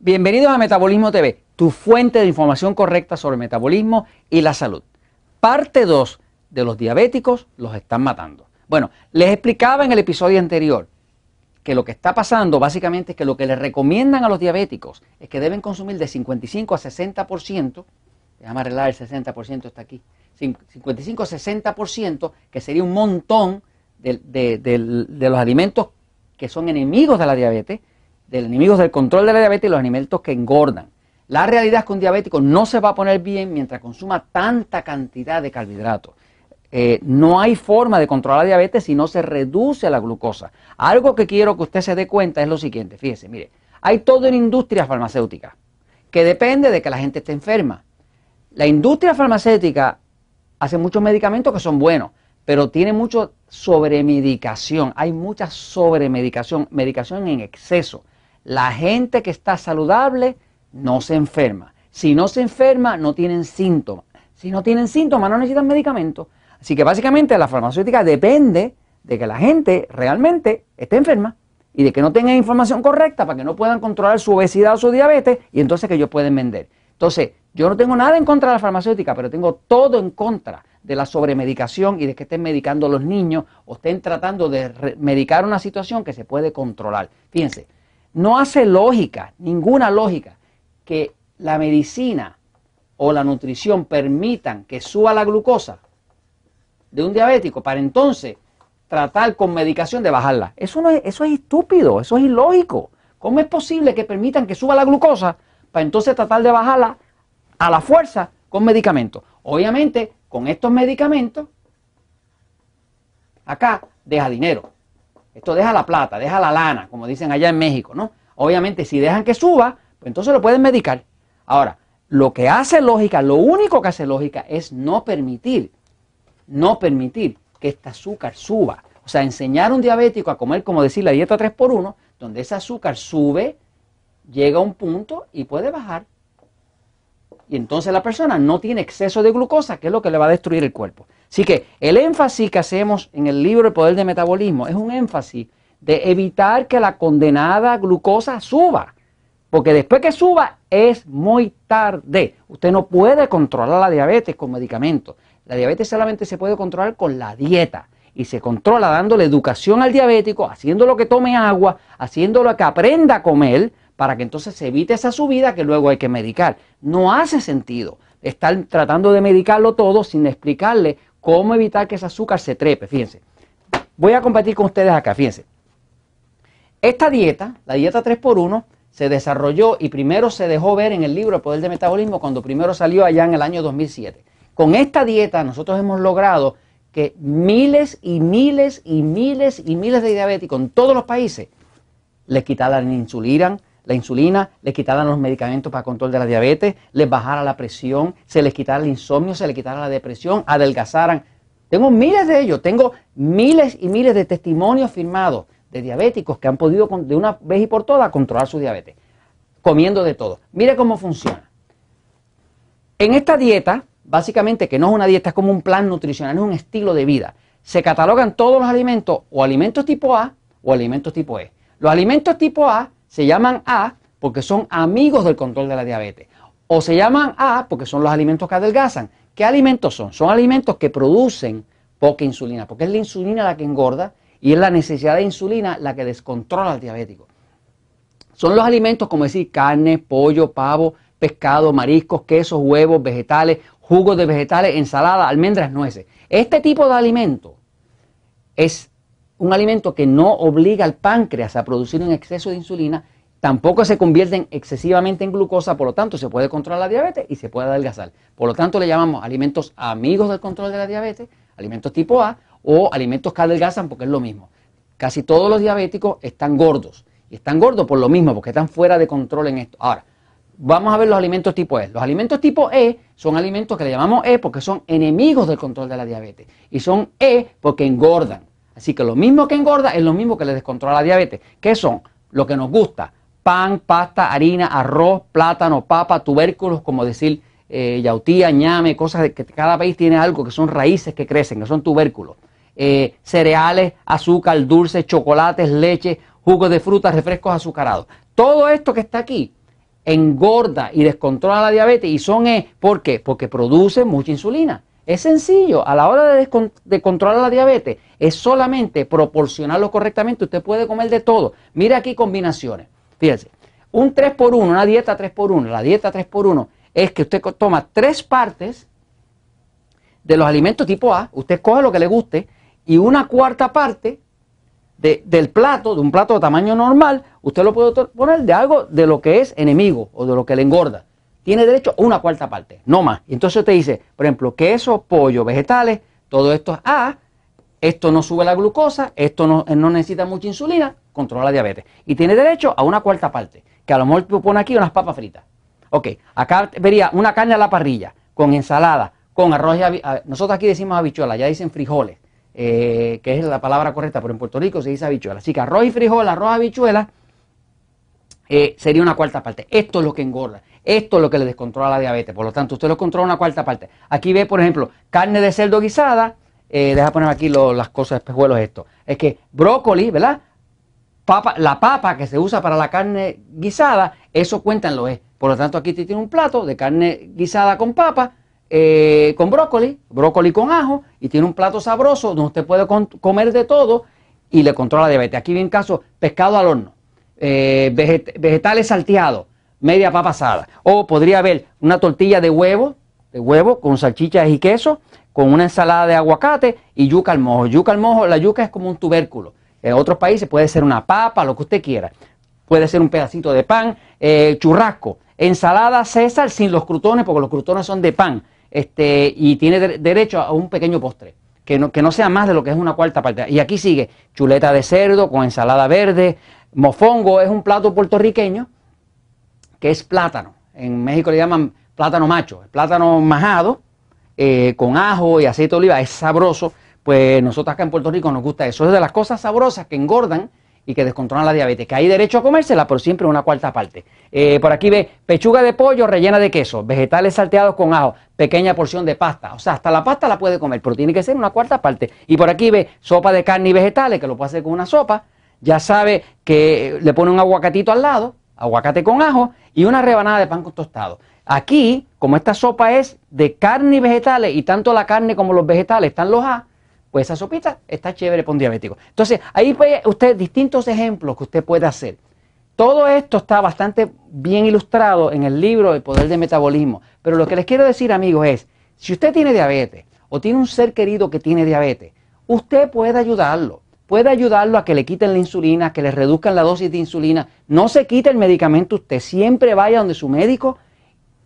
Bienvenidos a Metabolismo TV, tu fuente de información correcta sobre metabolismo y la salud. Parte 2 de los diabéticos los están matando. Bueno, les explicaba en el episodio anterior que lo que está pasando básicamente es que lo que les recomiendan a los diabéticos es que deben consumir de 55 a 60%, déjame arreglar el 60%, está aquí, 55 a 60%, que sería un montón de los alimentos que son enemigos de la diabetes, de enemigos del control de la diabetes y los alimentos que engordan. La realidad es que un diabético no se va a poner bien mientras consuma tanta cantidad de carbohidratos. Eh, no hay forma de controlar la diabetes si no se reduce la glucosa. Algo que quiero que usted se dé cuenta es lo siguiente, fíjese, mire, hay toda una industria farmacéutica que depende de que la gente esté enferma. La industria farmacéutica hace muchos medicamentos que son buenos, pero tiene mucho sobremedicación. Hay mucha sobremedicación, medicación en exceso. La gente que está saludable no se enferma. Si no se enferma, no tienen síntomas. Si no tienen síntomas, no necesitan medicamentos. Así que básicamente la farmacéutica depende de que la gente realmente esté enferma y de que no tengan información correcta para que no puedan controlar su obesidad o su diabetes y entonces que ellos pueden vender. Entonces, yo no tengo nada en contra de la farmacéutica, pero tengo todo en contra de la sobremedicación y de que estén medicando a los niños o estén tratando de medicar una situación que se puede controlar. Fíjense, no hace lógica, ninguna lógica, que la medicina o la nutrición permitan que suba la glucosa de un diabético para entonces tratar con medicación de bajarla. Eso, no es, eso es estúpido, eso es ilógico. ¿Cómo es posible que permitan que suba la glucosa para entonces tratar de bajarla a la fuerza con medicamentos? Obviamente, con estos medicamentos, acá deja dinero. Esto deja la plata, deja la lana, como dicen allá en México, ¿no? Obviamente, si dejan que suba, pues entonces lo pueden medicar. Ahora, lo que hace lógica, lo único que hace lógica es no permitir, no permitir que este azúcar suba. O sea, enseñar a un diabético a comer, como decir, la dieta 3x1, donde ese azúcar sube, llega a un punto y puede bajar. Y entonces la persona no tiene exceso de glucosa, que es lo que le va a destruir el cuerpo. Así que el énfasis que hacemos en el libro El Poder de Metabolismo es un énfasis de evitar que la condenada glucosa suba. Porque después que suba es muy tarde. Usted no puede controlar la diabetes con medicamentos. La diabetes solamente se puede controlar con la dieta. Y se controla dándole educación al diabético, haciéndolo que tome agua, haciéndolo que aprenda a comer, para que entonces se evite esa subida que luego hay que medicar. No hace sentido estar tratando de medicarlo todo sin explicarle cómo evitar que ese azúcar se trepe. Fíjense, voy a compartir con ustedes acá, fíjense. Esta dieta, la dieta 3x1, se desarrolló y primero se dejó ver en el libro El Poder del Metabolismo cuando primero salió allá en el año 2007. Con esta dieta nosotros hemos logrado que miles y miles y miles y miles de diabéticos en todos los países les quitaran insulina, la insulina, les quitaran los medicamentos para control de la diabetes, les bajara la presión, se les quitara el insomnio, se les quitara la depresión, adelgazaran. Tengo miles de ellos, tengo miles y miles de testimonios firmados de diabéticos que han podido de una vez y por todas controlar su diabetes, comiendo de todo. Mire cómo funciona. En esta dieta, básicamente que no es una dieta, es como un plan nutricional, es un estilo de vida. Se catalogan todos los alimentos o alimentos tipo A o alimentos tipo E. Los alimentos tipo A se llaman A porque son amigos del control de la diabetes. O se llaman A porque son los alimentos que adelgazan. ¿Qué alimentos son? Son alimentos que producen poca insulina, porque es la insulina la que engorda y es la necesidad de insulina la que descontrola al diabético. Son los alimentos como decir carne, pollo, pavo, pescado, mariscos, quesos, huevos, vegetales, jugos de vegetales, ensalada, almendras, nueces. Este tipo de alimento es un alimento que no obliga al páncreas a producir un exceso de insulina, tampoco se convierten excesivamente en glucosa, por lo tanto se puede controlar la diabetes y se puede adelgazar. Por lo tanto le llamamos alimentos amigos del control de la diabetes, alimentos tipo A o alimentos que adelgazan porque es lo mismo. Casi todos los diabéticos están gordos y están gordos por lo mismo, porque están fuera de control en esto. Ahora, vamos a ver los alimentos tipo E. Los alimentos tipo E son alimentos que le llamamos E porque son enemigos del control de la diabetes y son E porque engordan. Así que lo mismo que engorda es lo mismo que le descontrola la diabetes. ¿Qué son? Lo que nos gusta. Pan, pasta, harina, arroz, plátano, papa, tubérculos, como decir eh, yautía, ñame, cosas de que cada país tiene algo que son raíces que crecen, que son tubérculos. Eh, cereales, azúcar, dulces, chocolates, leche, jugos de frutas, refrescos azucarados. Todo esto que está aquí engorda y descontrola la diabetes y son, eh, ¿por qué? Porque produce mucha insulina. Es sencillo, a la hora de, de, controlar la diabetes, es solamente proporcionarlo correctamente. Usted puede comer de todo. Mire aquí combinaciones. Fíjense, un 3x1, una dieta 3x1, la dieta 3x1 es que usted toma tres partes de los alimentos tipo A, usted coge lo que le guste, y una cuarta parte del plato, de un plato de tamaño normal, usted lo puede poner de algo de lo que es enemigo o de lo que le engorda. Tiene derecho a una cuarta parte, no más. Y entonces usted dice, por ejemplo, queso, pollo, vegetales, todo esto es A, esto no sube la glucosa, esto no, no necesita mucha insulina, controla la diabetes. Y tiene derecho a una cuarta parte, que a lo mejor pone aquí unas papas fritas. Ok, acá vería una carne a la parrilla, con ensalada, con arroz y Nosotros aquí decimos habichuela, ya dicen frijoles, eh, que es la palabra correcta, pero en Puerto Rico se dice habichuela. Así que arroz y frijol, arroz habichuela, eh, sería una cuarta parte. Esto es lo que engorda. Esto es lo que le descontrola la diabetes. Por lo tanto, usted lo controla una cuarta parte. Aquí ve, por ejemplo, carne de cerdo guisada. Eh, deja poner aquí las cosas, espejuelos esto. Es que brócoli, ¿verdad? Papa, la papa que se usa para la carne guisada, eso cuenta en lo es. Por lo tanto, aquí tiene un plato de carne guisada con papa, eh, con brócoli, brócoli con ajo, y tiene un plato sabroso donde usted puede comer de todo y le controla la diabetes. Aquí viene caso pescado al horno, eh, vegetales salteados, media papa asada. O podría haber una tortilla de huevo, de huevo con salchichas y queso, con una ensalada de aguacate y yuca al mojo. Yuca al mojo, la yuca es como un tubérculo. En otros países puede ser una papa, lo que usted quiera. Puede ser un pedacito de pan, eh, churrasco. Ensalada César sin los crutones, porque los crutones son de pan. Este, y tiene derecho a un pequeño postre, que no, que no sea más de lo que es una cuarta parte. Y aquí sigue chuleta de cerdo con ensalada verde, mofongo es un plato puertorriqueño que es plátano. En México le llaman plátano macho, plátano majado eh, con ajo y aceite de oliva, es sabroso. Pues nosotros acá en Puerto Rico nos gusta eso. Es de las cosas sabrosas que engordan y que descontrolan la diabetes, que hay derecho a comérsela, pero siempre una cuarta parte. Eh, por aquí ve pechuga de pollo rellena de queso, vegetales salteados con ajo, pequeña porción de pasta. O sea, hasta la pasta la puede comer, pero tiene que ser una cuarta parte. Y por aquí ve sopa de carne y vegetales, que lo puede hacer con una sopa. Ya sabe que le pone un aguacatito al lado, aguacate con ajo y una rebanada de pan con tostado. Aquí, como esta sopa es de carne y vegetales, y tanto la carne como los vegetales están los A, pues esa sopita está chévere para un diabético. Entonces, ahí ve usted distintos ejemplos que usted puede hacer. Todo esto está bastante bien ilustrado en el libro El Poder del Metabolismo. Pero lo que les quiero decir, amigos, es, si usted tiene diabetes o tiene un ser querido que tiene diabetes, usted puede ayudarlo. Puede ayudarlo a que le quiten la insulina, que le reduzcan la dosis de insulina. No se quite el medicamento usted. Siempre vaya donde su médico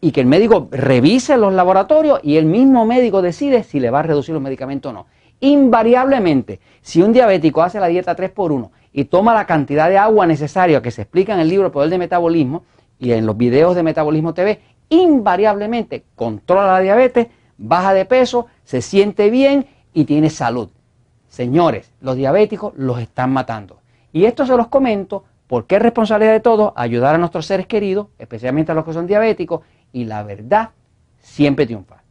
y que el médico revise los laboratorios y el mismo médico decide si le va a reducir los medicamentos o no invariablemente, si un diabético hace la dieta 3x1 y toma la cantidad de agua necesaria que se explica en el libro Poder de Metabolismo y en los videos de Metabolismo TV, invariablemente controla la diabetes, baja de peso, se siente bien y tiene salud. Señores, los diabéticos los están matando. Y esto se los comento porque es responsabilidad de todos ayudar a nuestros seres queridos, especialmente a los que son diabéticos, y la verdad siempre triunfa.